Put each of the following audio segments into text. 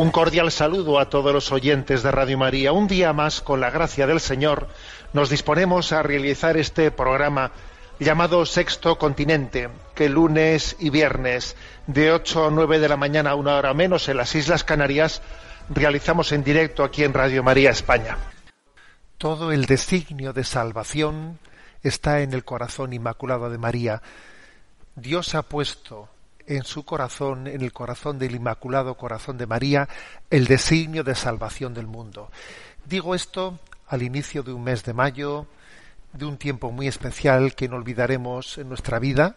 Un cordial saludo a todos los oyentes de Radio María. Un día más, con la gracia del Señor, nos disponemos a realizar este programa llamado Sexto Continente, que lunes y viernes, de 8 a 9 de la mañana, una hora menos, en las Islas Canarias, realizamos en directo aquí en Radio María España. Todo el designio de salvación está en el corazón inmaculado de María. Dios ha puesto en su corazón, en el corazón del Inmaculado Corazón de María, el designio de salvación del mundo. Digo esto al inicio de un mes de mayo, de un tiempo muy especial que no olvidaremos en nuestra vida,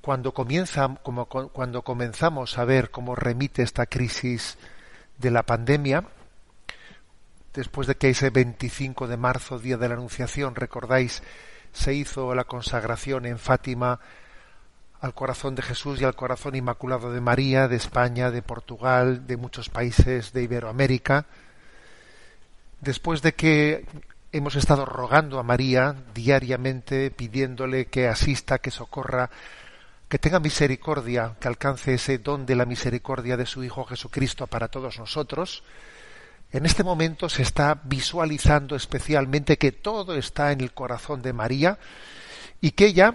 cuando comienza, como cu- cuando comenzamos a ver cómo remite esta crisis de la pandemia, después de que ese 25 de marzo, día de la Anunciación, recordáis, se hizo la consagración en Fátima al corazón de Jesús y al corazón inmaculado de María, de España, de Portugal, de muchos países de Iberoamérica. Después de que hemos estado rogando a María diariamente, pidiéndole que asista, que socorra, que tenga misericordia, que alcance ese don de la misericordia de su Hijo Jesucristo para todos nosotros, en este momento se está visualizando especialmente que todo está en el corazón de María y que ella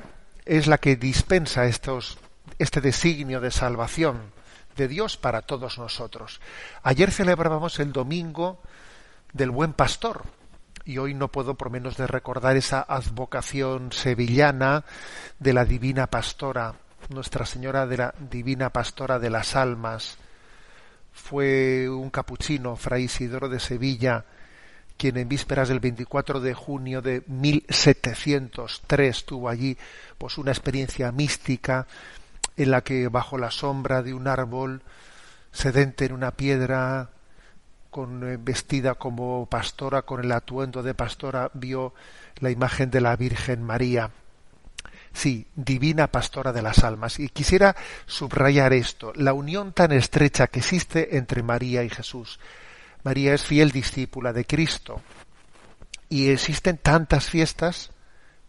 es la que dispensa estos, este designio de salvación de Dios para todos nosotros. Ayer celebrábamos el domingo del buen pastor y hoy no puedo por menos de recordar esa advocación sevillana de la divina pastora, Nuestra Señora de la Divina Pastora de las Almas. Fue un capuchino, Fray Isidoro de Sevilla, quien en vísperas del 24 de junio de 1703 tuvo allí pues una experiencia mística en la que bajo la sombra de un árbol sedente en una piedra con eh, vestida como pastora con el atuendo de pastora vio la imagen de la Virgen María. Sí, divina pastora de las almas. Y quisiera subrayar esto, la unión tan estrecha que existe entre María y Jesús. María es fiel discípula de Cristo. Y existen tantas fiestas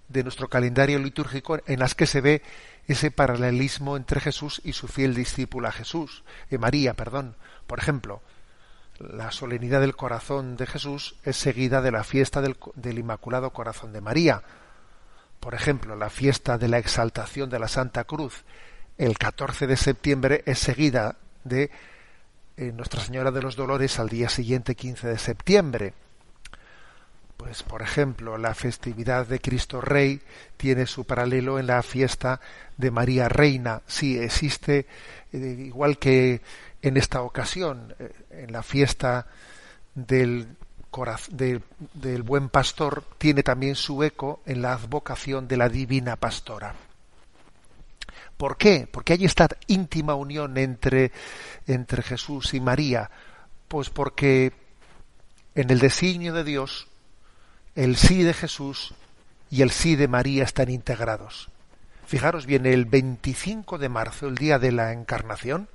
de nuestro calendario litúrgico en las que se ve ese paralelismo entre Jesús y su fiel discípula Jesús, eh, María, perdón. Por ejemplo, la solemnidad del corazón de Jesús es seguida de la fiesta del, del Inmaculado Corazón de María. Por ejemplo, la fiesta de la exaltación de la Santa Cruz, el 14 de septiembre, es seguida de Nuestra Señora de los Dolores al día siguiente, 15 de septiembre. Pues, por ejemplo, la festividad de Cristo Rey tiene su paralelo en la fiesta de María Reina. Sí, existe, eh, igual que en esta ocasión, eh, en la fiesta del, del buen pastor, tiene también su eco en la advocación de la divina pastora. ¿Por qué? Porque hay esta íntima unión entre, entre Jesús y María. Pues porque en el designio de Dios, el sí de Jesús y el sí de María están integrados. Fijaros bien, el 25 de marzo, el día de la encarnación,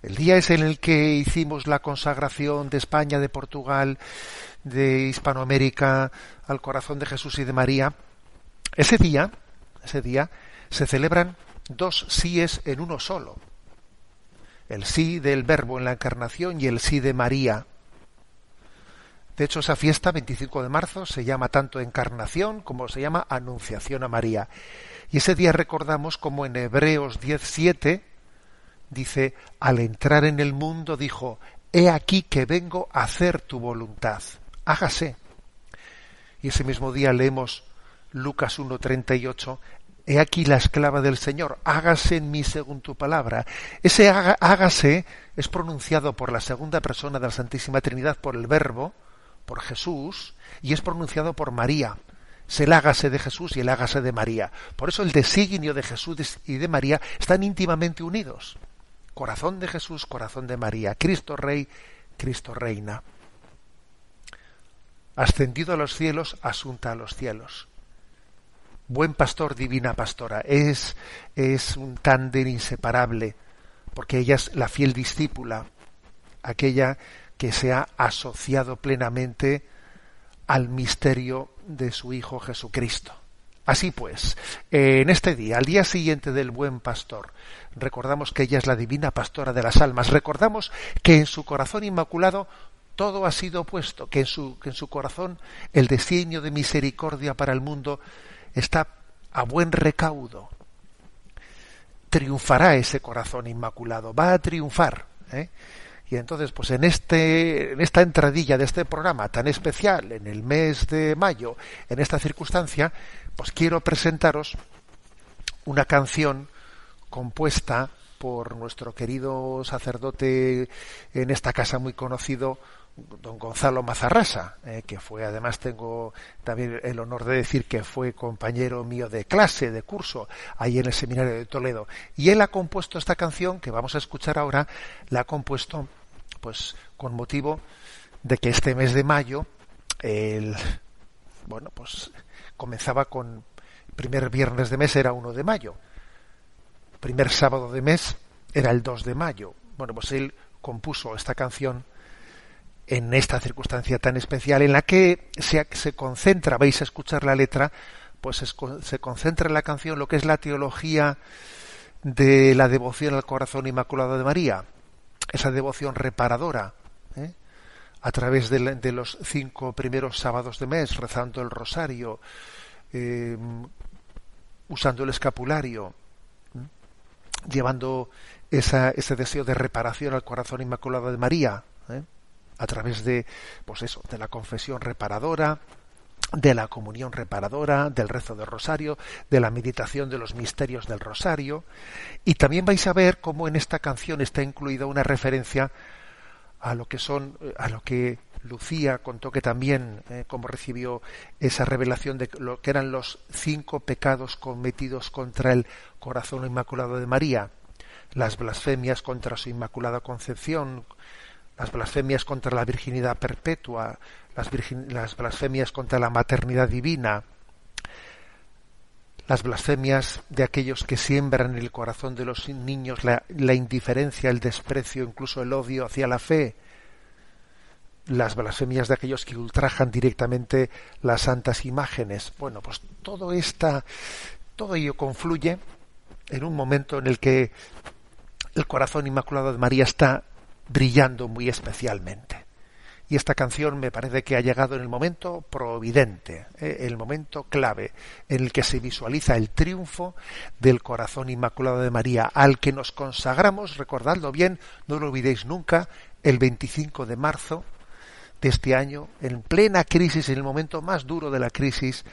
El día es en el que hicimos la consagración de España, de Portugal, de Hispanoamérica al corazón de Jesús y de María. Ese día, ese día se celebran dos síes en uno solo. El sí del Verbo en la encarnación y el sí de María. De hecho, esa fiesta, 25 de marzo, se llama tanto encarnación como se llama anunciación a María. Y ese día recordamos como en Hebreos 17 dice, al entrar en el mundo dijo, he aquí que vengo a hacer tu voluntad, hágase. Y ese mismo día leemos Lucas 1.38, he aquí la esclava del Señor, hágase en mí según tu palabra. Ese hágase es pronunciado por la segunda persona de la Santísima Trinidad, por el Verbo, por Jesús, y es pronunciado por María. Se el hágase de Jesús y el hágase de María. Por eso el designio de Jesús y de María están íntimamente unidos. Corazón de Jesús, corazón de María. Cristo Rey, Cristo Reina. Ascendido a los cielos, asunta a los cielos buen pastor, divina pastora. Es, es un tándem inseparable, porque ella es la fiel discípula, aquella que se ha asociado plenamente al misterio de su Hijo Jesucristo. Así pues, en este día, al día siguiente del buen pastor, recordamos que ella es la divina pastora de las almas, recordamos que en su corazón inmaculado todo ha sido puesto, que en su, que en su corazón el designio de misericordia para el mundo está a buen recaudo. Triunfará ese corazón inmaculado, va a triunfar. ¿eh? Y entonces, pues en, este, en esta entradilla de este programa tan especial, en el mes de mayo, en esta circunstancia, pues quiero presentaros una canción compuesta por nuestro querido sacerdote en esta casa muy conocido, don Gonzalo Mazarrasa, eh, que fue, además tengo también el honor de decir que fue compañero mío de clase, de curso, ahí en el seminario de Toledo. Y él ha compuesto esta canción que vamos a escuchar ahora, la ha compuesto pues con motivo de que este mes de mayo, el, bueno, pues comenzaba con primer viernes de mes era 1 de mayo, primer sábado de mes era el 2 de mayo. Bueno, pues él compuso esta canción en esta circunstancia tan especial en la que se, se concentra, vais a escuchar la letra, pues se, concentra en la canción lo que es la teología de la devoción al corazón inmaculado de María, esa devoción reparadora, ¿eh? a través de, los cinco primeros sábados de mes, rezando el rosario, eh, usando el escapulario, llevando esa, ese deseo de reparación al corazón inmaculado de María. ¿eh? A través de, pues eso, de la confesión reparadora, de la comunión reparadora, del rezo del rosario, de la meditación de los misterios del rosario, y también vais a ver cómo en esta canción está incluida una referencia a lo que son, a lo que Lucía contó que también, eh, como recibió esa revelación de lo que eran los cinco pecados cometidos contra el corazón inmaculado de María, las blasfemias contra su inmaculada concepción, las blasfemias contra la virginidad perpetua, las, blasfemias contra la maternidad divina, las blasfemias de aquellos que siembran en el corazón de los niños la, la, indiferencia, el desprecio, incluso el odio hacia la fe, las blasfemias de aquellos que ultrajan directamente las santas imágenes. Bueno, pues todo esta, todo ello confluye en un momento en el que el corazón inmaculado de María está brillando muy especialmente. Y esta canción me parece que ha llegado en el momento providente, ¿eh? el momento clave, en el que se visualiza el triunfo del corazón inmaculado de María, al que nos consagramos, recordadlo bien, no lo olvidéis nunca, el 25 de marzo de este año, en plena crisis, en el momento más duro de la crisis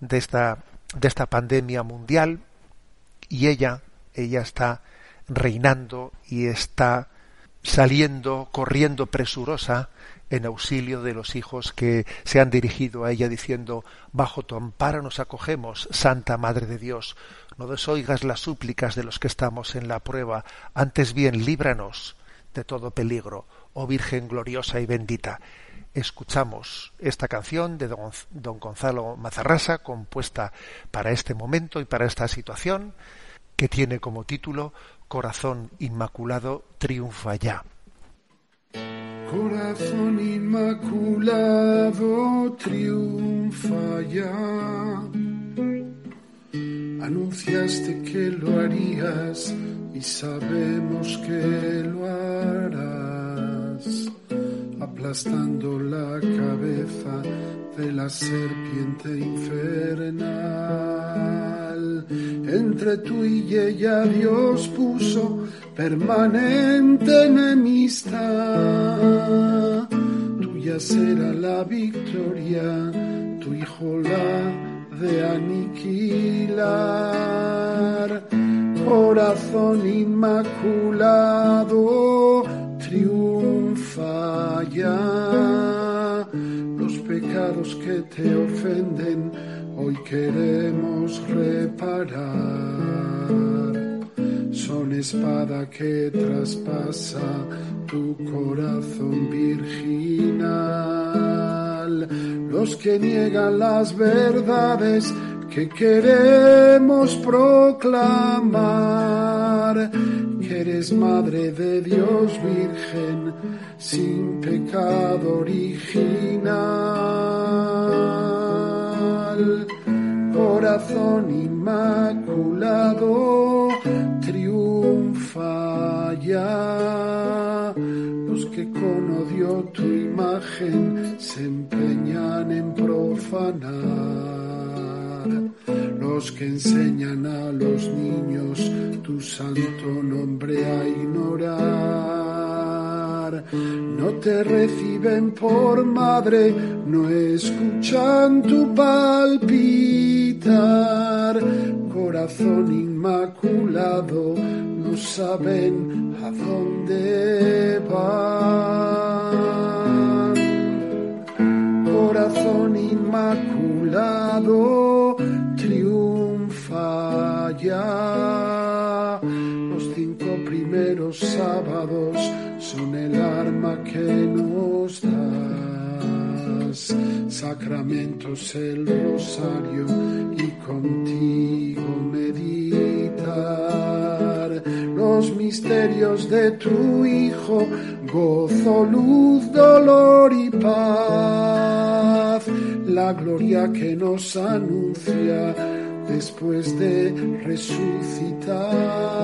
de esta, de esta pandemia mundial, y ella, ella está reinando y está saliendo, corriendo presurosa en auxilio de los hijos que se han dirigido a ella diciendo, bajo tu amparo nos acogemos, Santa Madre de Dios, no desoigas las súplicas de los que estamos en la prueba, antes bien líbranos de todo peligro, oh Virgen gloriosa y bendita. Escuchamos esta canción de don, Gonzalo Mazarrasa, compuesta para este momento y para esta situación, que tiene como título corazón inmaculado triunfa ya. Corazón inmaculado triunfa ya. Anunciaste que lo harías y sabemos que lo harás, aplastando la cabeza de la serpiente infernal. Entre tú y ella Dios puso permanente enemistad. Tuya será la victoria, tu hijo la de aniquilar. Corazón inmaculado, triunfa ya. Los pecados que te ofenden, hoy queremos reparar son espada que traspasa tu corazón virginal. Los que niegan las verdades que queremos proclamar, que eres Madre de Dios Virgen, sin pecado original. Corazón inmaculado, triunfa ya. Los que con odio tu imagen se empeñan en profanar. Los que enseñan a los niños tu santo nombre a ignorar. No te reciben por madre, no escuchan tu palpitar. Corazón inmaculado, no saben a dónde van. Corazón inmaculado, triunfa ya. Los sábados son el arma que nos das. Sacramentos el rosario y contigo meditar. Los misterios de tu Hijo, gozo, luz, dolor y paz. La gloria que nos anuncia después de resucitar.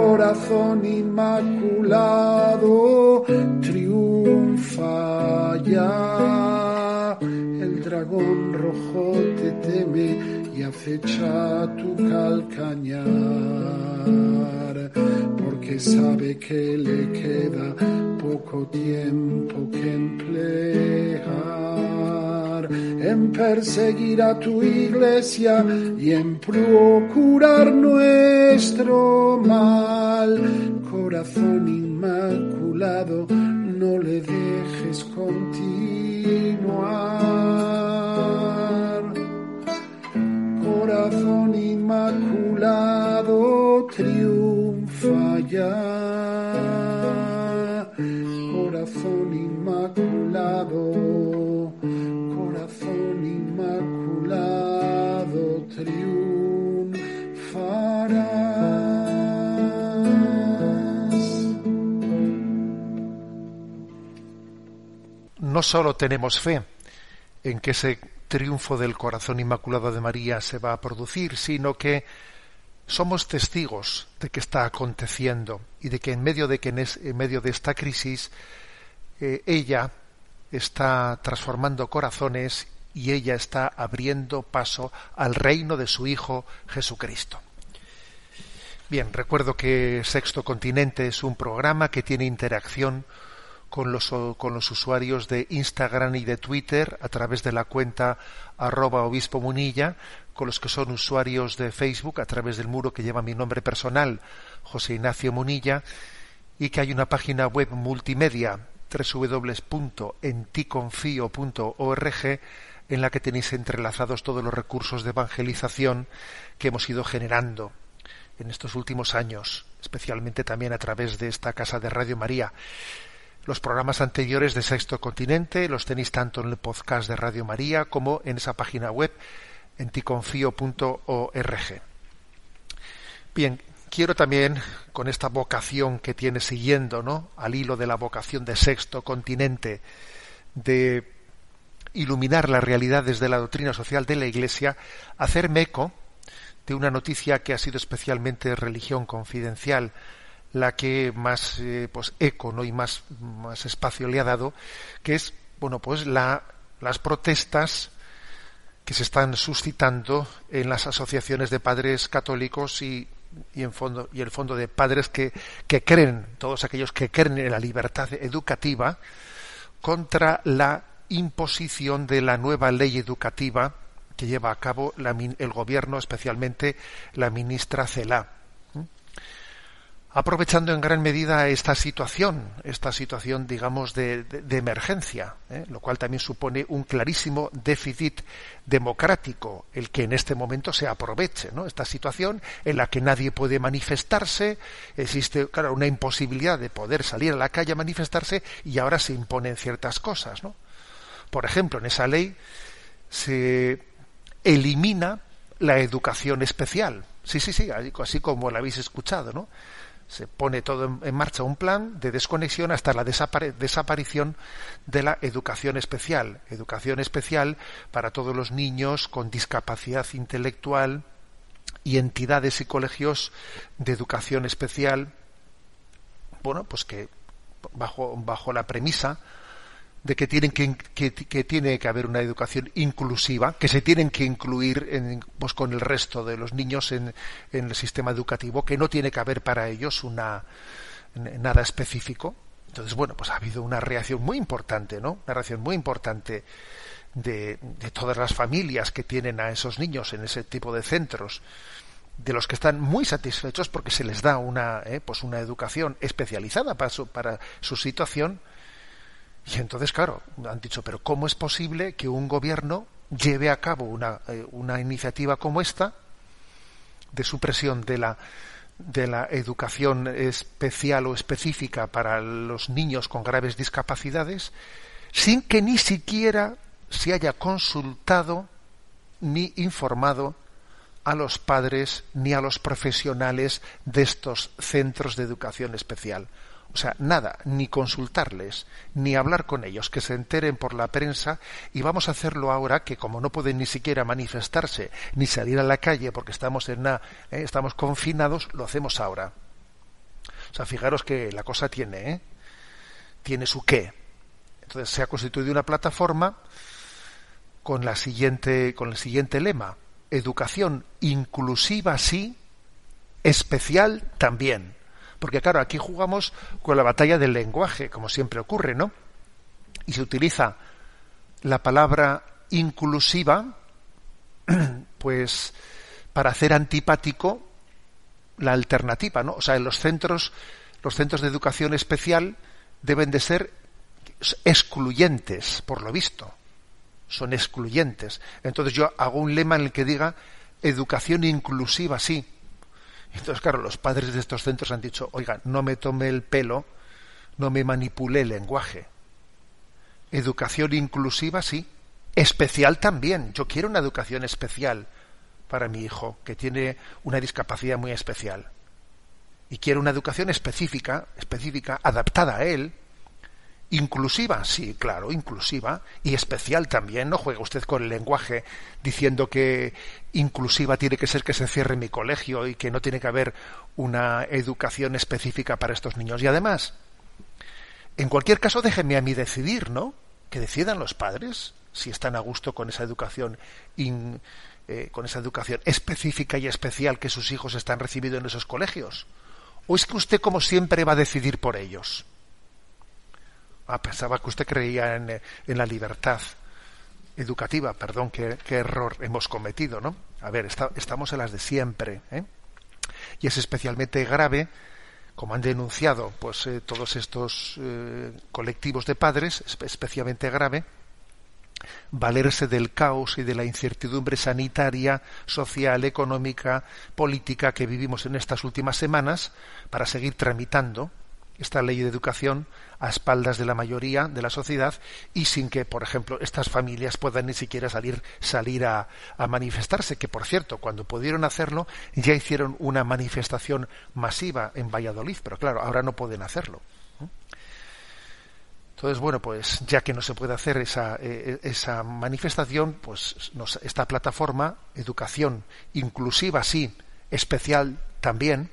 Corazón inmaculado, triunfa ya. El dragón rojo te teme y acecha tu calcañar, porque sabe que le queda poco tiempo que emplear en perseguir a tu iglesia y en procurar nuestro mal. Corazón inmaculado, no le dejes continuar. Corazón inmaculado, triunfa ya. Corazón inmaculado, No solo tenemos fe en que ese triunfo del corazón inmaculado de María se va a producir, sino que somos testigos de que está aconteciendo y de que en medio de que en, medio de esta crisis eh, ella está transformando corazones y ella está abriendo paso al reino de su Hijo Jesucristo. Bien, recuerdo que Sexto Continente es un programa que tiene interacción con los, con los usuarios de Instagram y de Twitter a través de la cuenta arroba obispo munilla, con los que son usuarios de Facebook a través del muro que lleva mi nombre personal, José Ignacio Munilla, y que hay una página web multimedia www.enticonfio.org en la que tenéis entrelazados todos los recursos de evangelización que hemos ido generando en estos últimos años, especialmente también a través de esta casa de Radio María. Los programas anteriores de Sexto Continente los tenéis tanto en el podcast de Radio María como en esa página web enticonfio.org. Bien, quiero también, con esta vocación que tiene siguiendo, ¿no? Al hilo de la vocación de sexto continente, de iluminar las realidades de la doctrina social de la Iglesia, hacerme eco de una noticia que ha sido especialmente religión confidencial, la que más eh, pues eco ¿no? y más, más espacio le ha dado, que es bueno pues la, las protestas que se están suscitando en las asociaciones de padres católicos y, y en fondo y el fondo de padres que, que creen, todos aquellos que creen en la libertad educativa, contra la imposición de la nueva ley educativa que lleva a cabo el gobierno, especialmente la ministra Celá aprovechando en gran medida esta situación, esta situación, digamos, de, emergencia, ¿eh? lo cual también supone un clarísimo déficit democrático, el que en este momento se aproveche, ¿no? Esta situación en la que nadie puede manifestarse, existe, claro, una imposibilidad de poder salir a la calle a manifestarse y ahora se imponen ciertas cosas, ¿no? Por ejemplo, en esa ley se elimina la educación especial. Sí, sí, sí, así como la habéis escuchado, ¿no? Se pone todo en, marcha un plan de desconexión hasta la desaparición de la educación especial. Educación especial para todos los niños con discapacidad intelectual y entidades y colegios de educación especial. Bueno, pues que bajo, bajo la premisa de que tienen que, que, tiene que haber una educación inclusiva, que se tienen que incluir en, pues, con el resto de los niños en, el sistema educativo, que no tiene que haber para ellos una nada específico. Entonces, bueno, pues ha habido una reacción muy importante, ¿no? Una reacción muy importante de, de todas las familias que tienen a esos niños en ese tipo de centros de los que están muy satisfechos porque se les da una eh, pues una educación especializada para su, para su situación y entonces, claro, han dicho, pero ¿cómo es posible que un gobierno lleve a cabo una, eh, una iniciativa como esta de supresión de la, de la educación especial o específica para los niños con graves discapacidades sin que ni siquiera se haya consultado ni informado a los padres ni a los profesionales de estos centros de educación especial. O sea, nada, ni consultarles, ni hablar con ellos, que se enteren por la prensa y vamos a hacerlo ahora que como no pueden ni siquiera manifestarse ni salir a la calle porque estamos en una, eh, estamos confinados, lo hacemos ahora. O sea, fijaros que la cosa tiene, ¿eh? tiene su qué. Entonces se ha constituido una plataforma con la siguiente, con el siguiente lema: educación inclusiva sí, especial también. Porque claro, aquí jugamos con la batalla del lenguaje, como siempre ocurre, ¿no? Y se utiliza la palabra inclusiva, pues para hacer antipático la alternativa, ¿no? O sea, en los centros, los centros de educación especial deben de ser excluyentes, por lo visto. Son excluyentes. Entonces yo hago un lema en el que diga educación inclusiva, sí, entonces, claro, los padres de estos centros han dicho, oiga, no me tome el pelo, no me manipule el lenguaje. Educación inclusiva, sí. Especial también. Yo quiero una educación especial para mi hijo, que tiene una discapacidad muy especial. Y quiero una educación específica, específica, adaptada a él, Inclusiva, sí, claro, inclusiva y especial también. No juega usted con el lenguaje diciendo que inclusiva tiene que ser que se cierre mi colegio y que no tiene que haber una educación específica para estos niños. Y además, en cualquier caso, déjenme a mí decidir, ¿no? Que decidan los padres si están a gusto con esa educación eh, con esa educación específica y especial que sus hijos están recibiendo en esos colegios. ¿O es que usted, como siempre, va a decidir por ellos? Ah, pensaba que usted creía en, la libertad educativa. Perdón, qué, error hemos cometido, ¿no? A ver, estamos en las de siempre. ¿eh? Y es especialmente grave, como han denunciado pues eh, todos estos eh, colectivos de padres, es especialmente grave valerse del caos y de la incertidumbre sanitaria, social, económica, política que vivimos en estas últimas semanas para seguir tramitando esta ley de educación a espaldas de la mayoría de la sociedad y sin que, por ejemplo, estas familias puedan ni siquiera salir, salir a, manifestarse, que por cierto, cuando pudieron hacerlo, ya hicieron una manifestación masiva en Valladolid, pero claro, ahora no pueden hacerlo. Entonces, bueno, pues ya que no se puede hacer esa, eh, esa manifestación, pues nos, esta plataforma, educación inclusiva, sí, especial también,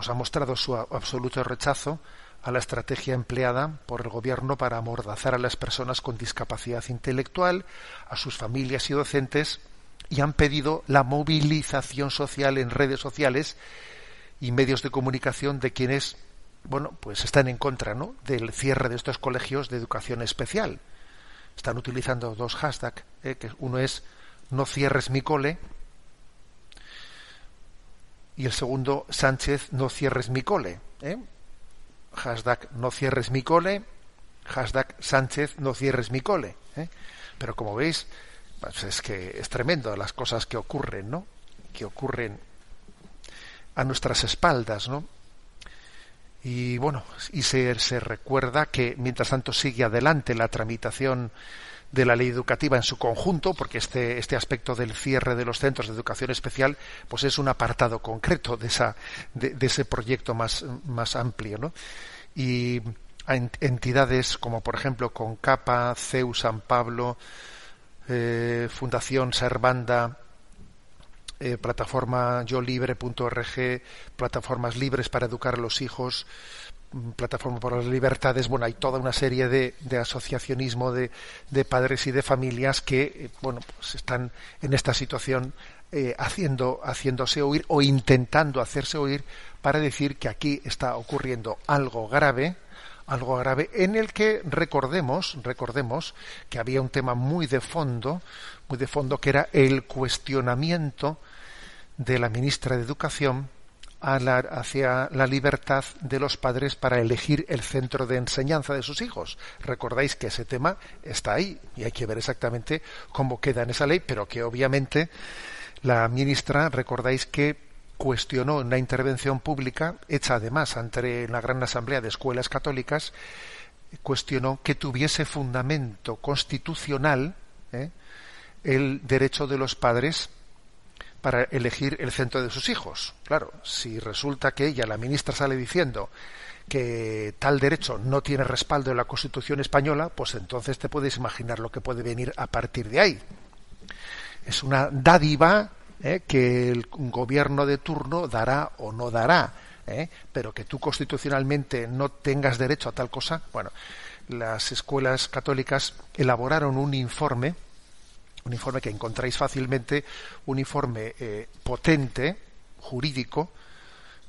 pues ha mostrado su absoluto rechazo a la estrategia empleada por el gobierno para amordazar a las personas con discapacidad intelectual, a sus familias y docentes, y han pedido la movilización social en redes sociales y medios de comunicación de quienes, bueno, pues están en contra, ¿no? del cierre de estos colegios de educación especial. Están utilizando dos hashtags, ¿eh? que uno es no cierres mi cole y el segundo Sánchez no cierres mi cole. ¿eh? Hashtag no cierres mi cole, hashtag Sánchez no cierres mi cole. ¿eh? Pero como veis, pues es que es tremendo las cosas que ocurren, ¿no? Que ocurren a nuestras espaldas, ¿no? Y bueno, y se, se recuerda que mientras tanto sigue adelante la tramitación de la ley educativa en su conjunto, porque este, este aspecto del cierre de los centros de educación especial, pues es un apartado concreto de, esa, de, ese proyecto más, más amplio, ¿no? Y entidades como, por ejemplo, Concapa, CEU San Pablo, eh, Fundación Servanda, eh, plataforma yolibre.org, plataformas libres para educar a los hijos, Plataforma por las Libertades, bueno, hay toda una serie de, de asociacionismo de, de, padres y de familias que, eh, bueno, pues están en esta situación eh, haciendo, haciéndose oír o intentando hacerse oír para decir que aquí está ocurriendo algo grave, algo grave en el que recordemos, recordemos que había un tema muy de fondo, muy de fondo que era el cuestionamiento de la ministra de Educación hacia la libertad de los padres para elegir el centro de enseñanza de sus hijos. Recordáis que ese tema está ahí y hay que ver exactamente cómo queda en esa ley, pero que obviamente la ministra, recordáis que cuestionó una intervención pública, hecha además ante la Gran Asamblea de Escuelas Católicas, cuestionó que tuviese fundamento constitucional ¿eh? el derecho de los padres para elegir el centro de sus hijos. Claro, si resulta que ella, la ministra, sale diciendo que tal derecho no tiene respaldo en la Constitución española, pues entonces te puedes imaginar lo que puede venir a partir de ahí. Es una dádiva ¿eh? que el gobierno de turno dará o no dará, ¿eh? pero que tú constitucionalmente no tengas derecho a tal cosa. Bueno, las escuelas católicas elaboraron un informe un informe que encontráis fácilmente, un informe eh, potente, jurídico,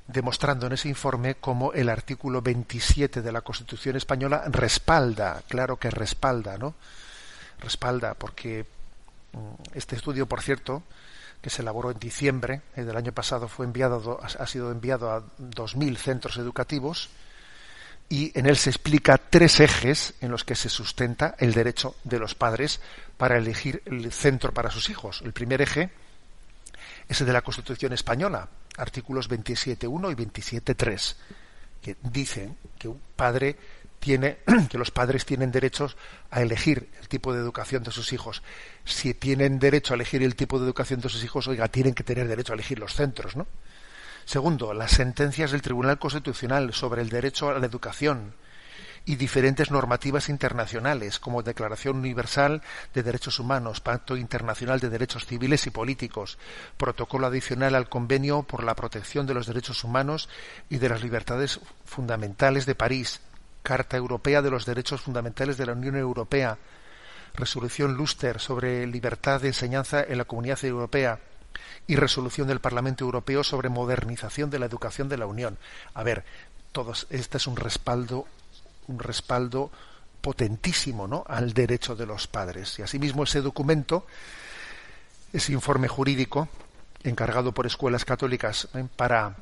demostrando en ese informe cómo el artículo 27 de la Constitución española respalda, claro que respalda, ¿no? Respalda, porque mm, este estudio, por cierto, que se elaboró en diciembre eh, del año pasado, fue enviado, ha sido enviado a 2.000 centros educativos, y en él se explica tres ejes en los que se sustenta el derecho de los padres para elegir el centro para sus hijos. El primer eje es el de la Constitución española, artículos 27.1 y 27.3, que dicen que un padre tiene que los padres tienen derechos a elegir el tipo de educación de sus hijos. Si tienen derecho a elegir el tipo de educación de sus hijos, oiga, tienen que tener derecho a elegir los centros, ¿no? Segundo, las sentencias del Tribunal Constitucional sobre el derecho a la educación y diferentes normativas internacionales, como Declaración Universal de Derechos Humanos, Pacto Internacional de Derechos Civiles y Políticos, Protocolo adicional al Convenio por la Protección de los Derechos Humanos y de las Libertades Fundamentales de París, Carta Europea de los Derechos Fundamentales de la Unión Europea, Resolución Luster sobre libertad de enseñanza en la Comunidad Europea, y resolución del Parlamento Europeo sobre modernización de la educación de la Unión. A ver, todos, este es un respaldo, un respaldo potentísimo ¿no? al derecho de los padres. Y asimismo ese documento, ese informe jurídico encargado por escuelas católicas ¿eh? para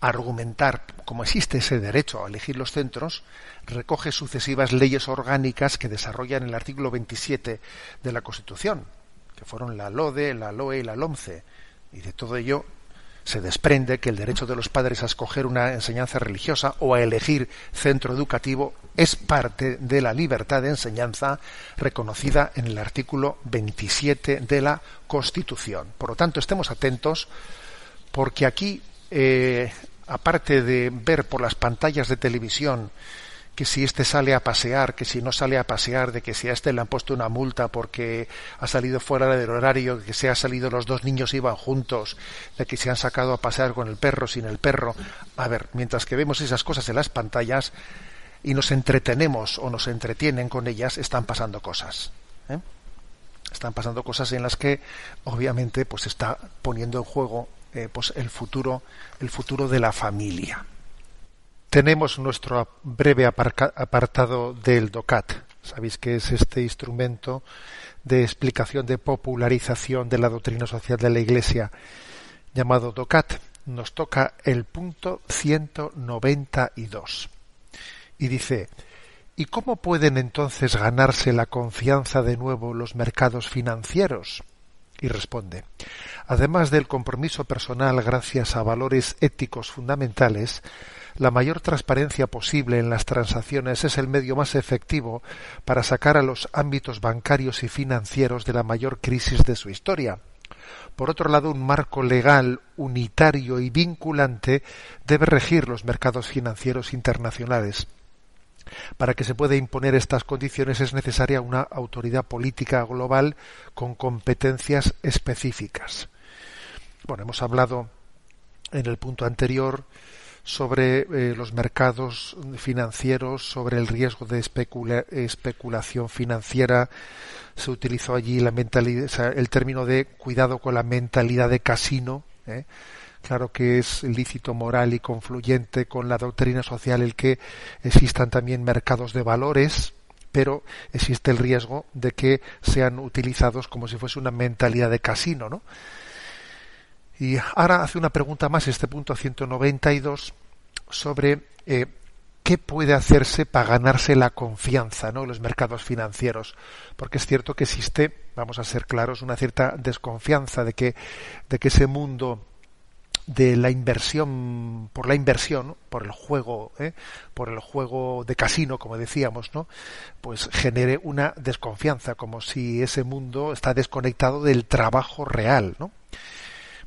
argumentar cómo existe ese derecho a elegir los centros, recoge sucesivas leyes orgánicas que desarrollan el artículo 27 de la Constitución, que fueron la LODE, la LOE y la LOMCE. Y de todo ello, se desprende que el derecho de los padres a escoger una enseñanza religiosa o a elegir centro educativo es parte de la libertad de enseñanza reconocida en el artículo 27 de la Constitución. Por lo tanto, estemos atentos porque aquí, eh, aparte de ver por las pantallas de televisión que si este sale a pasear, que si no sale a pasear, de que si a este le han puesto una multa porque ha salido fuera del horario, que se ha salido los dos niños iban juntos, de que se han sacado a pasear con el perro, sin el perro. A ver, mientras que vemos esas cosas en las pantallas y nos entretenemos o nos entretienen con ellas, están pasando cosas. ¿eh? Están pasando cosas en las que, obviamente, pues está poniendo en juego eh, pues el futuro, el futuro de la familia tenemos nuestro breve apartado del DOCAT. Sabéis que es este instrumento de explicación, de popularización de la doctrina social de la Iglesia, llamado DOCAT. Nos toca el punto 192. Y dice, ¿y cómo pueden entonces ganarse la confianza de nuevo los mercados financieros? Y responde, además del compromiso personal gracias a valores éticos fundamentales, la mayor transparencia posible en las transacciones es el medio más efectivo para sacar a los ámbitos bancarios y financieros de la mayor crisis de su historia. Por otro lado, un marco legal unitario y vinculante debe regir los mercados financieros internacionales. Para que se pueda imponer estas condiciones es necesaria una autoridad política global con competencias específicas. Bueno, hemos hablado en el punto anterior sobre eh, los mercados financieros, sobre el riesgo de especulación financiera. Se utilizó allí la mentalidad, el término de cuidado con la mentalidad de casino. ¿eh? Claro que es lícito moral y confluyente con la doctrina social el que existan también mercados de valores, pero existe el riesgo de que sean utilizados como si fuese una mentalidad de casino, ¿no? Y ahora hace una pregunta más, este punto 192, sobre eh, qué puede hacerse para ganarse la confianza ¿no? en los mercados financieros. Porque es cierto que existe, vamos a ser claros, una cierta desconfianza de que, de que ese mundo de la inversión por la inversión por el juego ¿eh? por el juego de casino como decíamos no pues genere una desconfianza como si ese mundo está desconectado del trabajo real no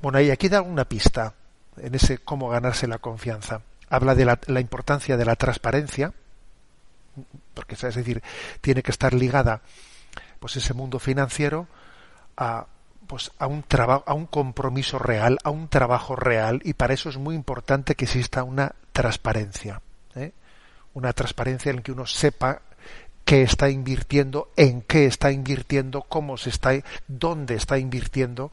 bueno, y aquí da una pista en ese cómo ganarse la confianza. Habla de la, importancia de la transparencia, porque es decir, tiene que estar ligada pues ese mundo financiero a pues a un trabajo, a un compromiso real, a un trabajo real, y para eso es muy importante que exista una transparencia, ¿eh? una transparencia en que uno sepa qué está invirtiendo, en qué está invirtiendo, cómo se está, dónde está invirtiendo,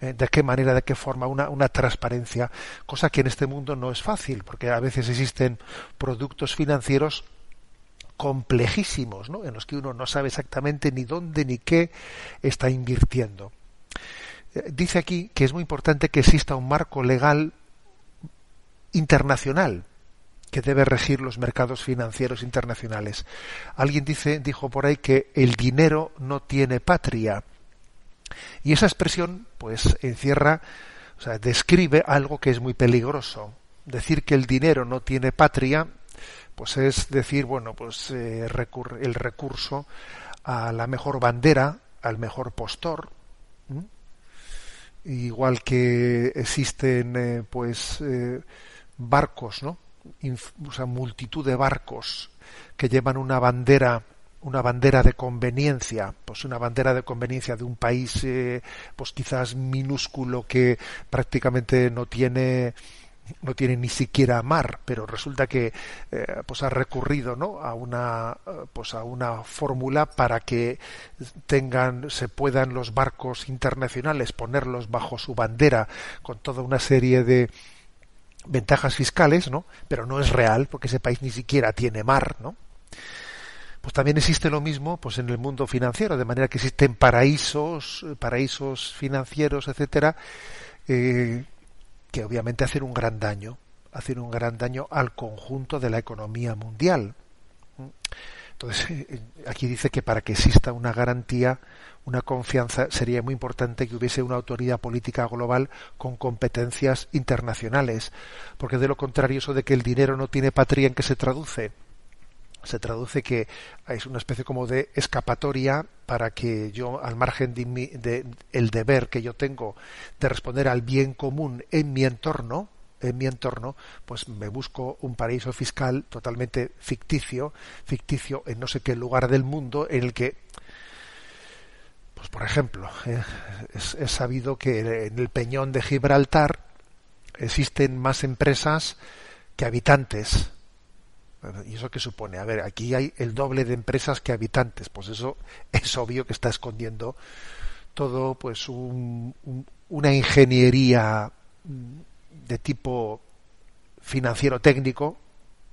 de qué manera, de qué forma, una, una transparencia, cosa que en este mundo no es fácil, porque a veces existen productos financieros complejísimos, ¿no? en los que uno no sabe exactamente ni dónde ni qué está invirtiendo. Eh, dice aquí que es muy importante que exista un marco legal internacional que debe regir los mercados financieros internacionales. Alguien dice, dijo por ahí que el dinero no tiene patria. Y esa expresión, pues, encierra, o sea, describe algo que es muy peligroso. Decir que el dinero no tiene patria, pues es decir, bueno, pues eh, el recurso a la mejor bandera, al mejor postor. Igual que existen, eh, pues, eh, barcos, ¿no? o sea, multitud de barcos que llevan una bandera una bandera de conveniencia, pues una bandera de conveniencia de un país, eh, pues quizás minúsculo que prácticamente no tiene no tiene ni siquiera mar, pero resulta que eh, pues ha recurrido ¿no? a una pues a una fórmula para que tengan se puedan los barcos internacionales ponerlos bajo su bandera con toda una serie de ventajas fiscales, ¿no? Pero no es real porque ese país ni siquiera tiene mar, ¿no? Pues también existe lo mismo pues en el mundo financiero de manera que existen paraísos paraísos financieros etcétera eh, que obviamente hacen un gran daño hacen un gran daño al conjunto de la economía mundial Entonces, eh, aquí dice que para que exista una garantía, una confianza, sería muy importante que hubiese una autoridad política global con competencias internacionales, porque de lo contrario, eso de que el dinero no tiene patria, ¿en qué se traduce? Se traduce que es una especie como de escapatoria para que yo al margen de, el deber que yo tengo de responder al bien común en mi entorno en mi entorno pues me busco un paraíso fiscal totalmente ficticio ficticio en no sé qué lugar del mundo en el que pues por ejemplo eh, es sabido que en el peñón de Gibraltar existen más empresas que habitantes ¿Y eso qué supone? A ver, aquí hay el doble de empresas que habitantes. Pues eso es obvio que está escondiendo todo, pues, una ingeniería de tipo financiero técnico,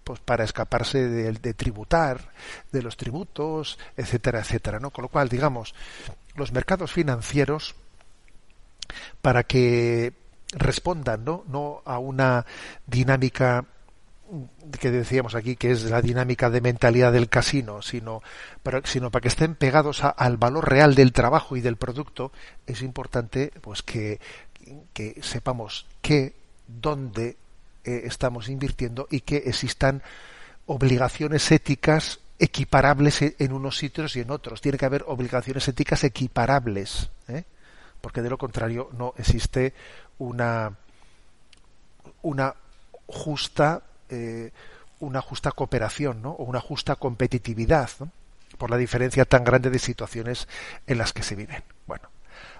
pues para escaparse de, de, tributar, de los tributos, etcétera, etcétera, ¿no? Con lo cual, digamos, los mercados financieros, para que respondan, ¿no? No a una dinámica que decíamos aquí que es la dinámica de mentalidad del casino, sino para, sino para que estén pegados al valor real del trabajo y del producto, es importante pues que, que sepamos qué, dónde eh, estamos invirtiendo y que existan obligaciones éticas equiparables en unos sitios y en otros. Tiene que haber obligaciones éticas equiparables, ¿eh? porque de lo contrario no existe una una justa eh, una justa cooperación ¿no? o una justa competitividad por la diferencia tan grande de situaciones en las que se viven. Bueno,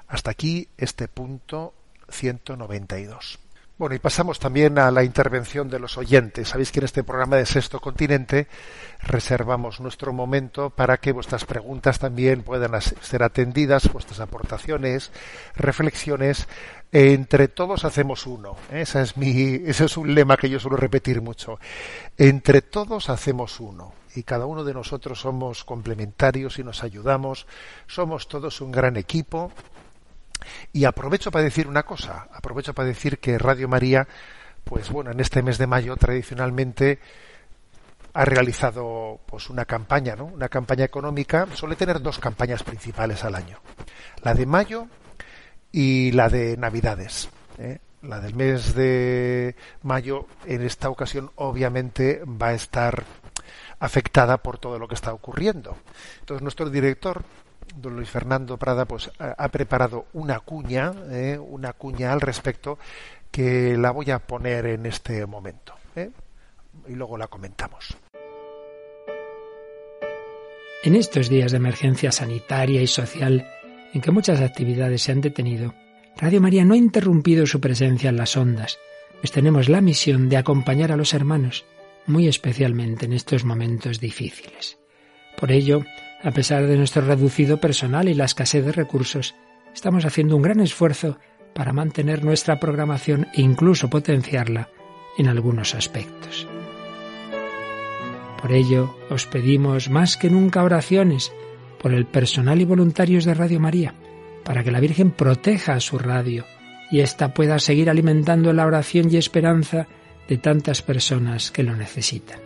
hasta aquí este punto 192. Bueno, y pasamos también a la intervención de los oyentes. Sabéis que en este programa de Sexto Continente reservamos nuestro momento para que vuestras preguntas también puedan ser atendidas, vuestras aportaciones, reflexiones. Entre todos hacemos uno. Esa es mi, ese es un lema que yo suelo repetir mucho. Entre todos hacemos uno. Y cada uno de nosotros somos complementarios y nos ayudamos. Somos todos un gran equipo y aprovecho para decir una cosa, aprovecho para decir que Radio María, pues bueno, en este mes de mayo tradicionalmente ha realizado pues una campaña, ¿no? Una campaña económica, suele tener dos campañas principales al año. La de mayo y la de Navidades. ¿eh? La del mes de mayo en esta ocasión obviamente va a estar afectada por todo lo que está ocurriendo. Entonces nuestro director don Luis Fernando Prada pues ha preparado una cuña, eh, una cuña al respecto que la voy a poner en este momento eh, y luego la comentamos. En estos días de emergencia sanitaria y social en que muchas actividades se han detenido, Radio María no ha interrumpido su presencia en las ondas, pues tenemos la misión de acompañar a los hermanos, muy especialmente en estos momentos difíciles. Por ello, a pesar de nuestro reducido personal y la escasez de recursos, estamos haciendo un gran esfuerzo para mantener nuestra programación e incluso potenciarla en algunos aspectos. Por ello, os pedimos más que nunca oraciones por el personal y voluntarios de Radio María, para que la Virgen proteja a su radio y ésta pueda seguir alimentando la oración y esperanza de tantas personas que lo necesitan.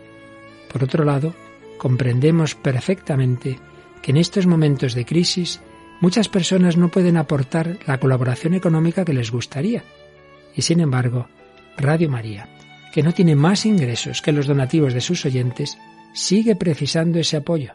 Por otro lado, comprendemos perfectamente que en estos momentos de crisis muchas personas no pueden aportar la colaboración económica que les gustaría. Y sin embargo, Radio María, que no tiene más ingresos que los donativos de sus oyentes, sigue precisando ese apoyo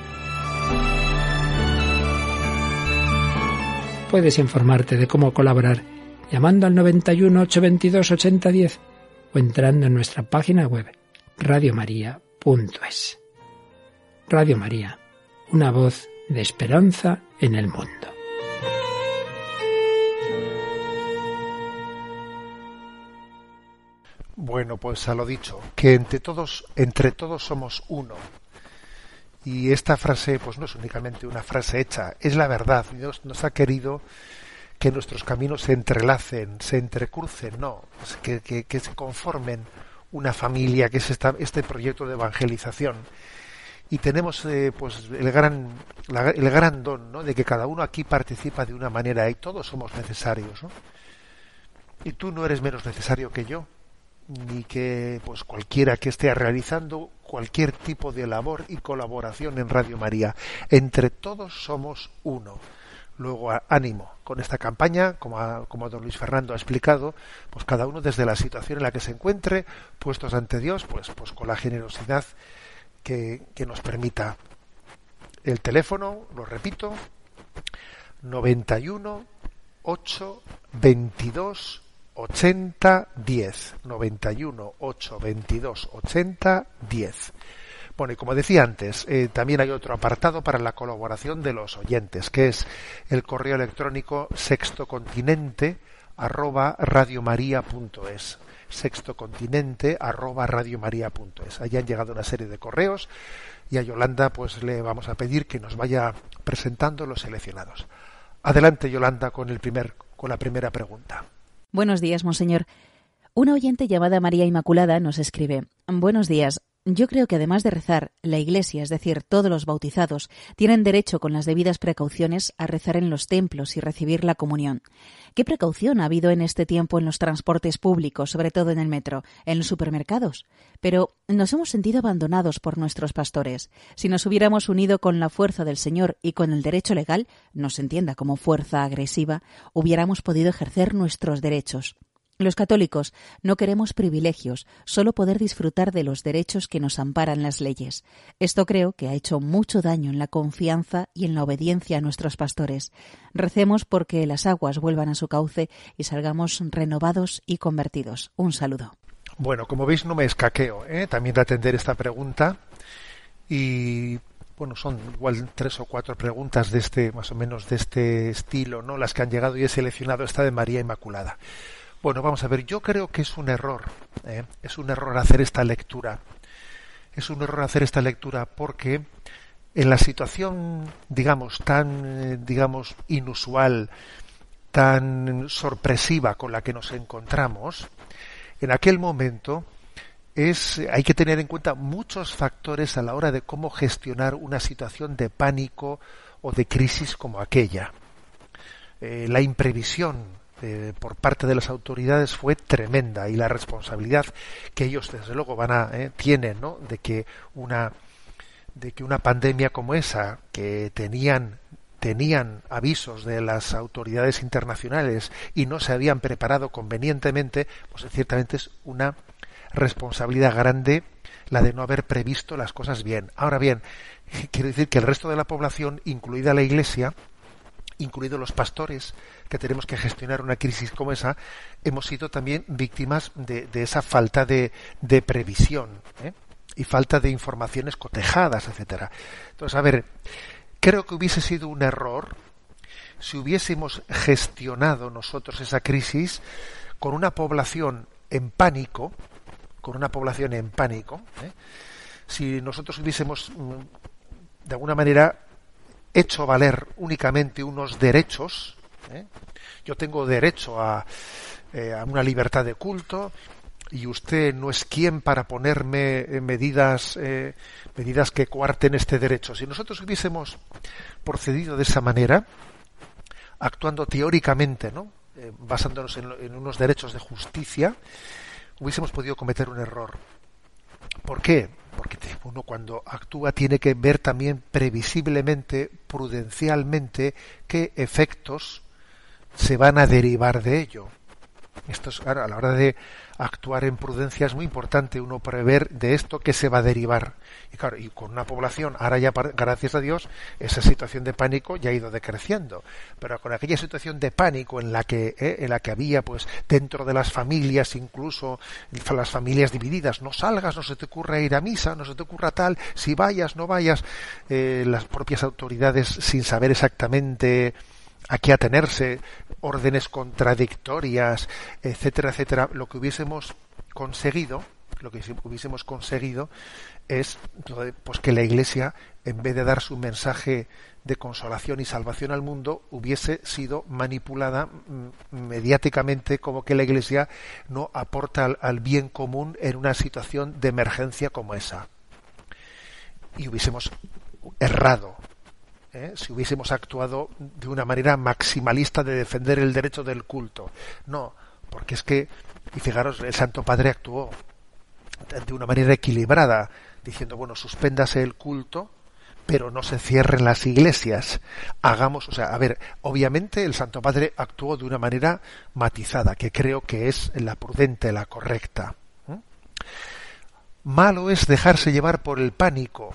Puedes informarte de cómo colaborar llamando al 91 822 8010 o entrando en nuestra página web radiomaria.es. Radio María, una voz de esperanza en el mundo. Bueno, pues a lo dicho, que entre todos, entre todos somos uno. Y esta frase, pues no es únicamente una frase hecha, es la verdad. Dios nos ha querido que nuestros caminos se entrelacen, se entrecrucen, no, que, que, se conformen una familia, que es esta, este proyecto de evangelización. Y tenemos eh, pues el gran, el gran don ¿no? de que cada uno aquí participa de una manera y todos somos necesarios. ¿no? Y tú no eres menos necesario que yo ni que pues cualquiera que esté realizando cualquier tipo de labor y colaboración en Radio María. Entre todos somos uno. Luego, ánimo con esta campaña, como, como don Luis Fernando ha explicado, pues cada uno desde la situación en la que se encuentre, puestos ante Dios, pues, pues con la generosidad que, que nos permita. El teléfono, lo repito, 91 8 22 80 10 91 8 22 80 10 bueno y como decía antes eh, también hay otro apartado para la colaboración de los oyentes que es el correo electrónico sextocontinente arroba radiomaria.es sextocontinente arroba radiomaria.es allí han llegado una serie de correos y a Yolanda pues le vamos a pedir que nos vaya presentando los seleccionados. Adelante Yolanda con el primer con la primera pregunta Buenos días, monseñor. Una oyente llamada María Inmaculada nos escribe Buenos días. Yo creo que además de rezar, la Iglesia, es decir, todos los bautizados, tienen derecho con las debidas precauciones a rezar en los templos y recibir la comunión. ¿Qué precaución ha habido en este tiempo en los transportes públicos, sobre todo en el metro, en los supermercados? Pero nos hemos sentido abandonados por nuestros pastores. Si nos hubiéramos unido con la fuerza del Señor y con el derecho legal, no se entienda como fuerza agresiva, hubiéramos podido ejercer nuestros derechos. Los católicos no queremos privilegios, solo poder disfrutar de los derechos que nos amparan las leyes. Esto creo que ha hecho mucho daño en la confianza y en la obediencia a nuestros pastores. Recemos porque las aguas vuelvan a su cauce y salgamos renovados y convertidos. Un saludo. Bueno, como veis no me escaqueo ¿eh? también de atender esta pregunta y bueno, son igual tres o cuatro preguntas de este, más o menos de este estilo, ¿no? Las que han llegado y he seleccionado esta de María Inmaculada. Bueno, vamos a ver, yo creo que es un error, ¿eh? es un error hacer esta lectura. Es un error hacer esta lectura porque en la situación, digamos, tan, eh, digamos, inusual, tan sorpresiva con la que nos encontramos, en aquel momento es, hay que tener en cuenta muchos factores a la hora de cómo gestionar una situación de pánico o de crisis como aquella. Eh, la imprevisión eh, por parte de las autoridades fue tremenda y la responsabilidad que ellos desde luego van a eh, tienen ¿no? de que una de que una pandemia como esa que tenían tenían avisos de las autoridades internacionales y no se habían preparado convenientemente, pues ciertamente es una responsabilidad grande la de no haber previsto las cosas bien. Ahora bien, quiero decir que el resto de la población, incluida la Iglesia, incluidos los pastores, que tenemos que gestionar una crisis como esa, hemos sido también víctimas de, esa falta de, previsión ¿eh? y falta de informaciones cotejadas, etcétera. Entonces, a ver, creo que hubiese sido un error si hubiésemos gestionado nosotros esa crisis con una población en pánico, con una población en pánico, ¿eh? si nosotros hubiésemos mm, de alguna manera hecho valer únicamente unos derechos, ¿eh? yo tengo derecho eh, a, una libertad de culto y usted no es quien para ponerme eh, medidas medidas que coarten este derecho. Si nosotros hubiésemos procedido de esa manera, actuando teóricamente, ¿no? basándonos en unos derechos de justicia, hubiésemos podido cometer un error. ¿Por qué? Porque uno cuando actúa tiene que ver también previsiblemente, prudencialmente, qué efectos se van a derivar de ello. Esto es, claro, a la hora de actuar en prudencia es muy importante uno prever de esto que se va a derivar. Y claro, y con una población, ahora ya gracias a Dios, esa situación de pánico ya ha ido decreciendo. Pero con aquella situación de pánico en la que, eh, en la que había, pues, dentro de las familias, incluso las familias divididas, no salgas, no se te ocurra ir a misa, no se te ocurra tal, si vayas, no vayas, eh, las propias autoridades sin saber exactamente a qué atenerse, órdenes contradictorias, etcétera, etcétera, lo que hubiésemos conseguido lo que hubiésemos conseguido es pues que la Iglesia, en vez de dar su mensaje de consolación y salvación al mundo, hubiese sido manipulada mm, mediáticamente como que la Iglesia no aporta al, bien común en una situación de emergencia como esa. Y hubiésemos errado ¿eh? si hubiésemos actuado de una manera maximalista de defender el derecho del culto. No, porque es que, y fijaros, el Santo Padre actuó de una manera equilibrada, diciendo, bueno, suspéndase el culto, pero no se cierren las iglesias. Hagamos, o sea, a ver, obviamente el Santo Padre actuó de una manera matizada, que creo que es la prudente, la correcta. Malo es dejarse llevar por el pánico.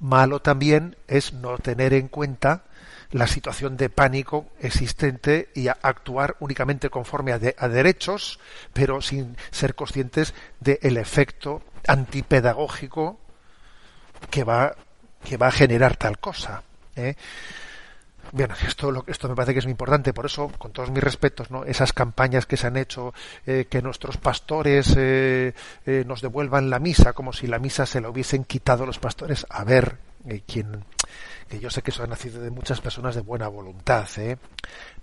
Malo también es no tener en cuenta la situación de pánico existente y actuar únicamente conforme a, derechos, pero sin ser conscientes del efecto antipedagógico que va, que va a generar tal cosa. ¿eh? Bueno, esto, esto me parece que es muy importante, por eso, con todos mis respetos, ¿no? esas campañas que se han hecho, eh, que nuestros pastores eh, nos devuelvan la misa, como si la misa se la hubiesen quitado los pastores. A ver, quien, que yo sé que eso ha nacido de muchas personas de buena voluntad, ¿eh?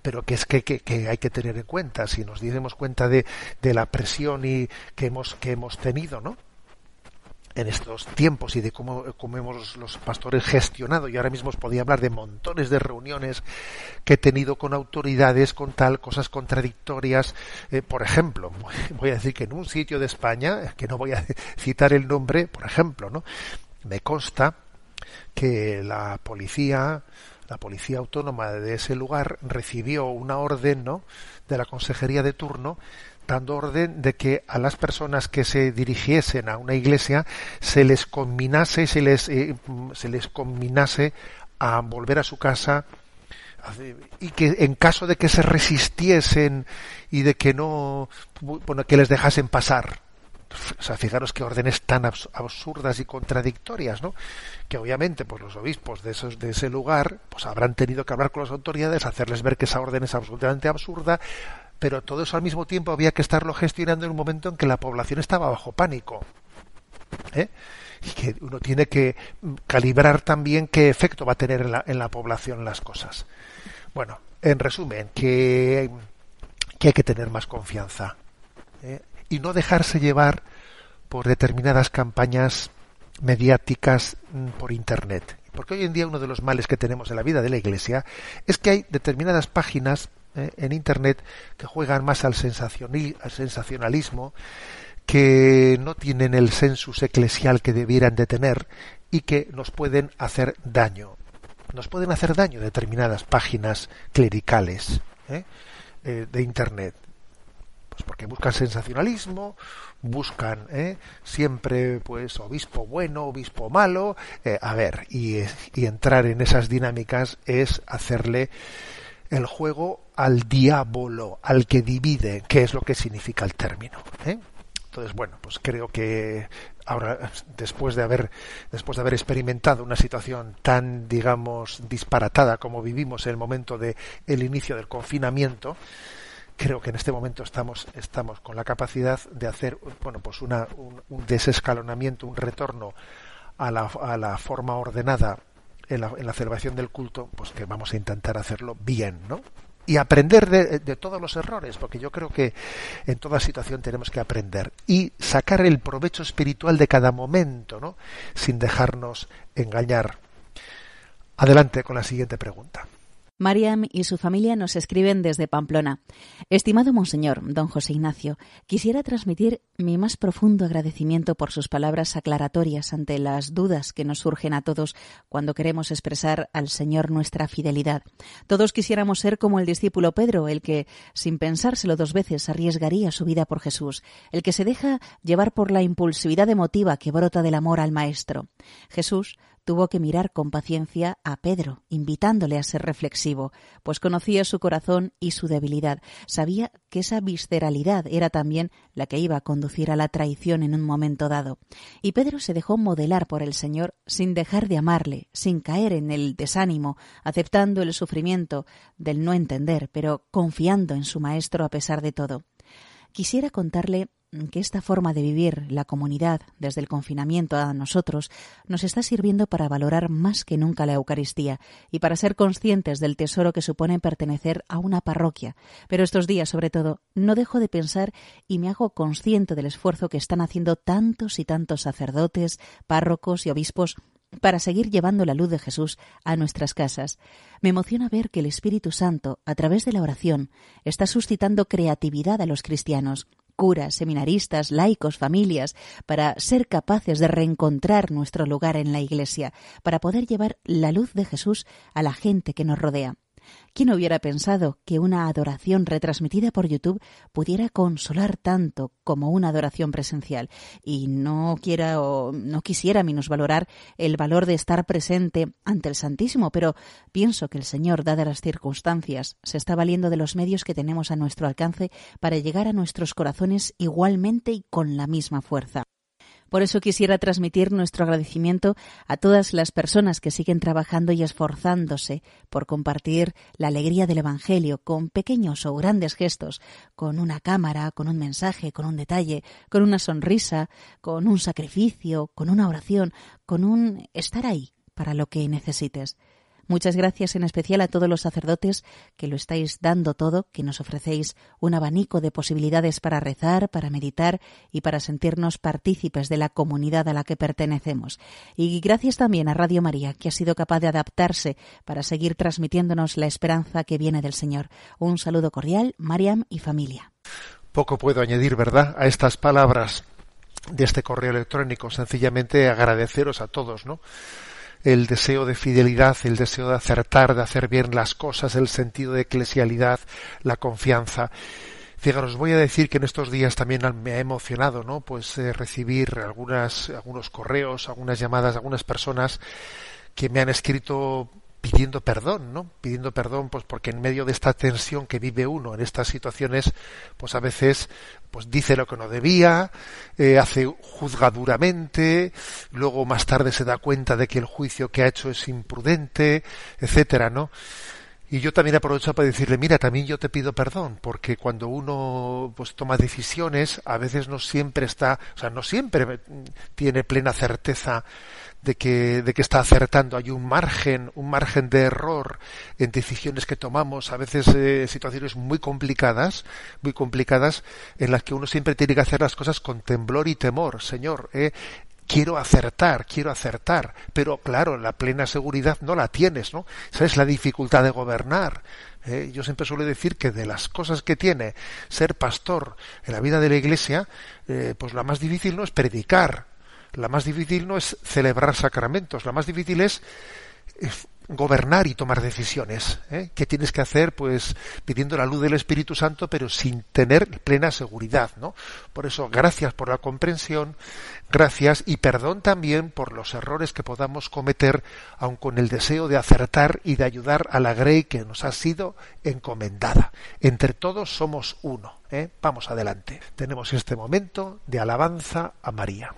pero que es que, que, hay que tener en cuenta, si nos diésemos cuenta de, de la presión y que hemos, que hemos tenido, ¿no? En estos tiempos y de cómo, cómo, hemos los pastores gestionado. Y ahora mismo os podía hablar de montones de reuniones que he tenido con autoridades, con tal, cosas contradictorias. Eh, por ejemplo, voy a decir que en un sitio de España, que no voy a citar el nombre, por ejemplo, ¿no? Me consta que la policía, la policía autónoma de ese lugar recibió una orden, ¿no? de la consejería de turno dando orden de que a las personas que se dirigiesen a una iglesia se les combinase se les eh, se les combinase a volver a su casa y que en caso de que se resistiesen y de que no bueno que les dejasen pasar o sea, fijaros qué órdenes tan absurdas y contradictorias, ¿no? Que obviamente, pues los obispos de esos de ese lugar, pues habrán tenido que hablar con las autoridades, hacerles ver que esa orden es absolutamente absurda, pero todo eso al mismo tiempo había que estarlo gestionando en un momento en que la población estaba bajo pánico. ¿eh? Y que uno tiene que calibrar también qué efecto va a tener en la, en la población las cosas. Bueno, en resumen, que, que hay que tener más confianza. ¿eh? y no dejarse llevar por determinadas campañas mediáticas mm, por Internet. Porque hoy en día uno de los males que tenemos en la vida de la Iglesia es que hay determinadas páginas eh, en Internet que juegan más al, al sensacionalismo, que no tienen el sensus eclesial que debieran de tener y que nos pueden hacer daño. Nos pueden hacer daño determinadas páginas clericales ¿eh? Eh, de Internet. Pues porque buscan sensacionalismo, buscan siempre pues obispo bueno, obispo malo, a ver, y, entrar en esas dinámicas es hacerle el juego al diablo, al que divide, que es lo que significa el término. ¿eh? Entonces, bueno, pues creo que ahora, después de haber, después de haber experimentado una situación tan, digamos, disparatada como vivimos en el momento de el inicio del confinamiento, creo que en este momento estamos, estamos con la capacidad de hacer bueno, pues una, un, desescalonamiento, un retorno a la, a la forma ordenada en la, en la, celebración del culto, pues que vamos a intentar hacerlo bien, ¿no? Y aprender de, de, todos los errores, porque yo creo que en toda situación tenemos que aprender y sacar el provecho espiritual de cada momento, ¿no? Sin dejarnos engañar. Adelante con la siguiente pregunta. Mariam y su familia nos escriben desde Pamplona. Estimado Monseñor, don José Ignacio, quisiera transmitir mi más profundo agradecimiento por sus palabras aclaratorias ante las dudas que nos surgen a todos cuando queremos expresar al Señor nuestra fidelidad. Todos quisiéramos ser como el discípulo Pedro, el que, sin pensárselo dos veces, arriesgaría su vida por Jesús, el que se deja llevar por la impulsividad emotiva que brota del amor al Maestro. Jesús tuvo que mirar con paciencia a Pedro, invitándole a ser reflexivo, pues conocía su corazón y su debilidad. Sabía que esa visceralidad era también la que iba a conducir a la traición en un momento dado. Y Pedro se dejó modelar por el Señor sin dejar de amarle, sin caer en el desánimo, aceptando el sufrimiento del no entender, pero confiando en su Maestro a pesar de todo. Quisiera contarle que esta forma de vivir la comunidad desde el confinamiento a nosotros nos está sirviendo para valorar más que nunca la Eucaristía y para ser conscientes del tesoro que supone pertenecer a una parroquia. Pero estos días, sobre todo, no dejo de pensar y me hago consciente del esfuerzo que están haciendo tantos y tantos sacerdotes, párrocos y obispos para seguir llevando la luz de Jesús a nuestras casas. Me emociona ver que el Espíritu Santo, a través de la oración, está suscitando creatividad a los cristianos, curas, seminaristas, laicos, familias, para ser capaces de reencontrar nuestro lugar en la Iglesia, para poder llevar la luz de Jesús a la gente que nos rodea. ¿Quién hubiera pensado que una adoración retransmitida por YouTube pudiera consolar tanto como una adoración presencial? Y no quiera o no quisiera minusvalorar el valor de estar presente ante el Santísimo, pero pienso que el Señor, dadas las circunstancias, se está valiendo de los medios que tenemos a nuestro alcance para llegar a nuestros corazones igualmente y con la misma fuerza. Por eso quisiera transmitir nuestro agradecimiento a todas las personas que siguen trabajando y esforzándose por compartir la alegría del Evangelio con pequeños o grandes gestos, con una cámara, con un mensaje, con un detalle, con una sonrisa, con un sacrificio, con una oración, con un estar ahí para lo que necesites. Muchas gracias en especial a todos los sacerdotes que lo estáis dando todo, que nos ofrecéis un abanico de posibilidades para rezar, para meditar y para sentirnos partícipes de la comunidad a la que pertenecemos. Y gracias también a Radio María, que ha sido capaz de adaptarse para seguir transmitiéndonos la esperanza que viene del Señor. Un saludo cordial, Mariam y familia. Poco puedo añadir, ¿verdad?, a estas palabras de este correo electrónico. Sencillamente agradeceros a todos, ¿no? El deseo de fidelidad, el deseo de acertar, de hacer bien las cosas, el sentido de eclesialidad, la confianza. Fijaros, voy a decir que en estos días también me ha emocionado, ¿no? Pues eh, recibir algunas, algunos correos, algunas llamadas, algunas personas que me han escrito pidiendo perdón, ¿no? Pidiendo perdón, pues porque en medio de esta tensión que vive uno en estas situaciones, pues a veces, pues dice lo que no debía, eh, hace juzga duramente, luego más tarde se da cuenta de que el juicio que ha hecho es imprudente, etcétera, ¿no? Y yo también aprovecho para decirle, mira, también yo te pido perdón, porque cuando uno pues toma decisiones, a veces no siempre está, o sea, no siempre tiene plena certeza de que, de que está acertando. Hay un margen, un margen de error en decisiones que tomamos, a veces eh, situaciones muy complicadas, muy complicadas, en las que uno siempre tiene que hacer las cosas con temblor y temor. Señor, eh, quiero acertar, quiero acertar, pero claro, la plena seguridad no la tienes, ¿no? Esa es la dificultad de gobernar. Eh, yo siempre suelo decir que de las cosas que tiene ser pastor en la vida de la Iglesia, eh, pues la más difícil no es predicar, la más difícil no es celebrar sacramentos, la más difícil es, gobernar y tomar decisiones. ¿eh? ¿Qué tienes que hacer? Pues pidiendo la luz del Espíritu Santo, pero sin tener plena seguridad, ¿no? Por eso, gracias por la comprensión, gracias y perdón también por los errores que podamos cometer, aun con el deseo de acertar y de ayudar a la Grey que nos ha sido encomendada. Entre todos somos uno. ¿eh? Vamos adelante. Tenemos este momento de alabanza a María.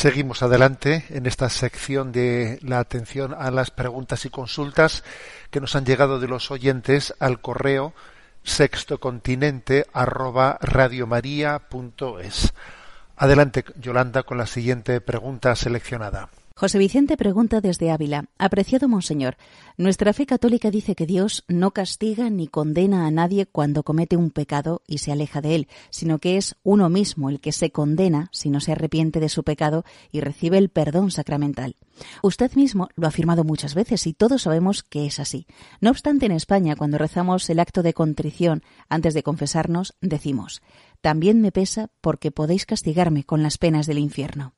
Seguimos adelante en esta sección de la atención a las preguntas y consultas que nos han llegado de los oyentes al correo sextocontinente arroba radiomaria.es. Adelante, Yolanda, con la siguiente pregunta seleccionada. José Vicente pregunta desde Ávila. Apreciado Monseñor, nuestra fe católica dice que Dios no castiga ni condena a nadie cuando comete un pecado y se aleja de él, sino que es uno mismo el que se condena si no se arrepiente de su pecado y recibe el perdón sacramental. Usted mismo lo ha afirmado muchas veces y todos sabemos que es así. No obstante, en España, cuando rezamos el acto de contrición antes de confesarnos, decimos, también me pesa porque podéis castigarme con las penas del infierno.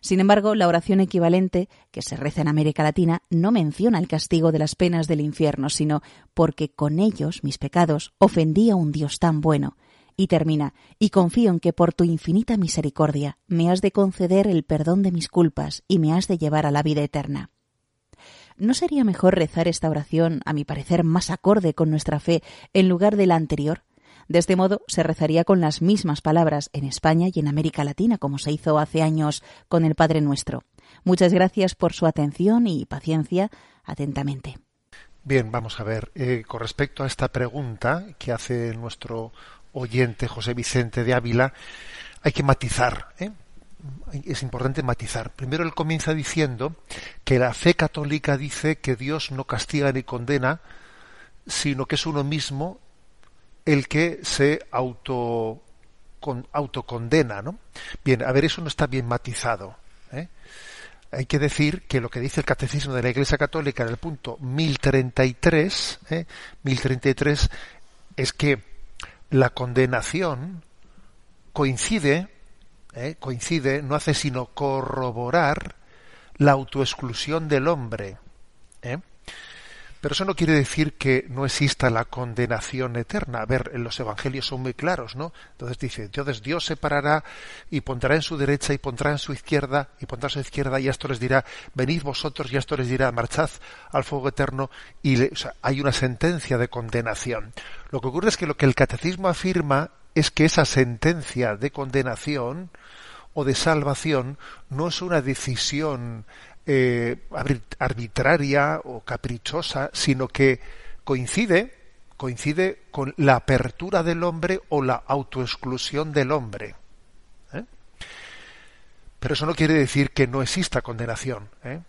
Sin embargo, la oración equivalente que se reza en América Latina no menciona el castigo de las penas del infierno, sino porque con ellos, mis pecados, ofendí a un Dios tan bueno. Y termina, y confío en que por tu infinita misericordia me has de conceder el perdón de mis culpas y me has de llevar a la vida eterna. ¿No sería mejor rezar esta oración, a mi parecer, más acorde con nuestra fe, en lugar de la anterior? De este modo, se rezaría con las mismas palabras en España y en América Latina, como se hizo hace años con el Padre Nuestro. Muchas gracias por su atención y paciencia. Atentamente. Bien, vamos a ver. Eh, con respecto a esta pregunta que hace nuestro oyente José Vicente de Ávila, hay que matizar. ¿eh? Es importante matizar. Primero él comienza diciendo que la fe católica dice que Dios no castiga ni condena, sino que es uno mismo el que se auto con, autocondena, ¿no? Bien, a ver, eso no está bien matizado. ¿eh? Hay que decir que lo que dice el Catecismo de la Iglesia Católica en el punto 1033, ¿eh? 1033, es que la condenación coincide, ¿eh? coincide, no hace sino corroborar la autoexclusión del hombre. ¿eh? Pero eso no quiere decir que no exista la condenación eterna. A ver, en los evangelios son muy claros, ¿no? Entonces dice, entonces Dios separará y pondrá en su derecha y pondrá en su izquierda y pondrá en su izquierda y esto les dirá, venid vosotros y esto les dirá, marchad al fuego eterno y hay una sentencia de condenación. Lo que ocurre es que lo que el catecismo afirma es que esa sentencia de condenación o de salvación no es una decisión eh, arbitraria o caprichosa, sino que coincide, coincide con la apertura del hombre o la autoexclusión del hombre. ¿eh? Pero eso no quiere decir que no exista condenación. ¿eh?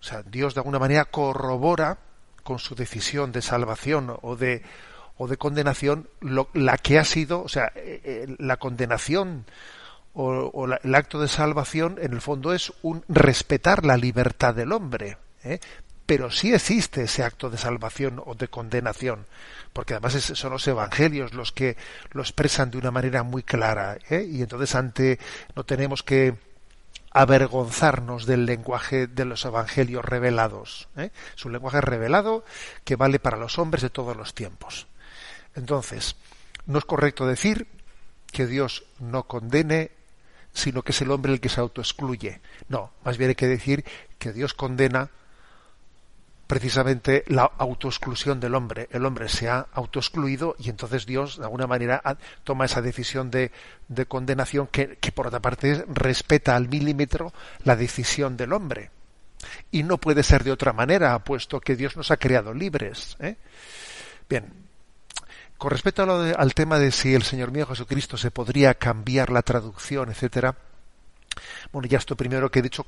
O sea, Dios de alguna manera corrobora con su decisión de salvación o de o de condenación la que ha sido, o sea, la condenación o, el acto de salvación en el fondo es un respetar la libertad del hombre. ¿eh? Pero sí existe ese acto de salvación o de condenación, porque además son los evangelios los que lo expresan de una manera muy clara. ¿eh? Y entonces ante no tenemos que avergonzarnos del lenguaje de los evangelios revelados. ¿eh? Es un lenguaje revelado que vale para los hombres de todos los tiempos. Entonces, no es correcto decir que Dios no condene sino que es el hombre el que se autoexcluye. No, más bien hay que decir que Dios condena precisamente la autoexclusión del hombre. El hombre se ha autoexcluido y entonces Dios, de alguna manera, toma esa decisión de, condenación que, por otra parte, respeta al milímetro la decisión del hombre. Y no puede ser de otra manera, puesto que Dios nos ha creado libres. ¿eh? Bien, con respecto al tema de si el Señor mío Jesucristo se podría cambiar la traducción, etcétera, bueno, ya esto primero que he dicho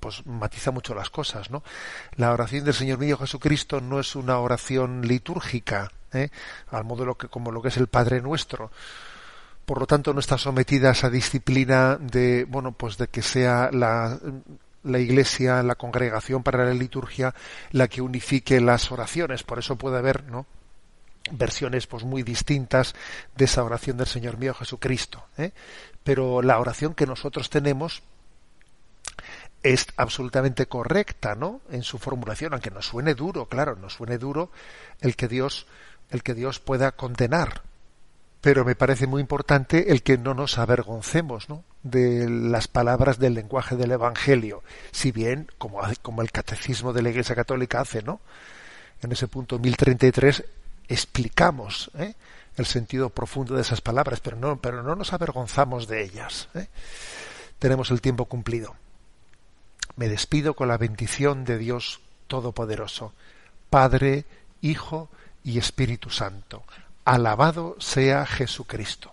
pues matiza mucho las cosas, ¿no? La oración del Señor mío Jesucristo no es una oración litúrgica, ¿eh? al modo que, como lo que es el Padre Nuestro. Por lo tanto, no está sometida a esa disciplina de, bueno, pues de que sea la, la Iglesia, la congregación para la liturgia, la que unifique las oraciones. Por eso puede haber, ¿no? Versiones pues muy distintas de esa oración del Señor mío Jesucristo. ¿eh? Pero la oración que nosotros tenemos es absolutamente correcta, ¿no? En su formulación, aunque nos suene duro, claro, nos suene duro el que Dios, el que Dios pueda condenar. Pero me parece muy importante el que no nos avergoncemos, ¿no? de las palabras del lenguaje del Evangelio, si bien, como, como el catecismo de la Iglesia Católica hace, ¿no? En ese punto 1033 explicamos ¿eh? el sentido profundo de esas palabras, pero no, pero no nos avergonzamos de ellas. ¿eh? Tenemos el tiempo cumplido. Me despido con la bendición de Dios Todopoderoso, Padre, Hijo y Espíritu Santo. Alabado sea Jesucristo.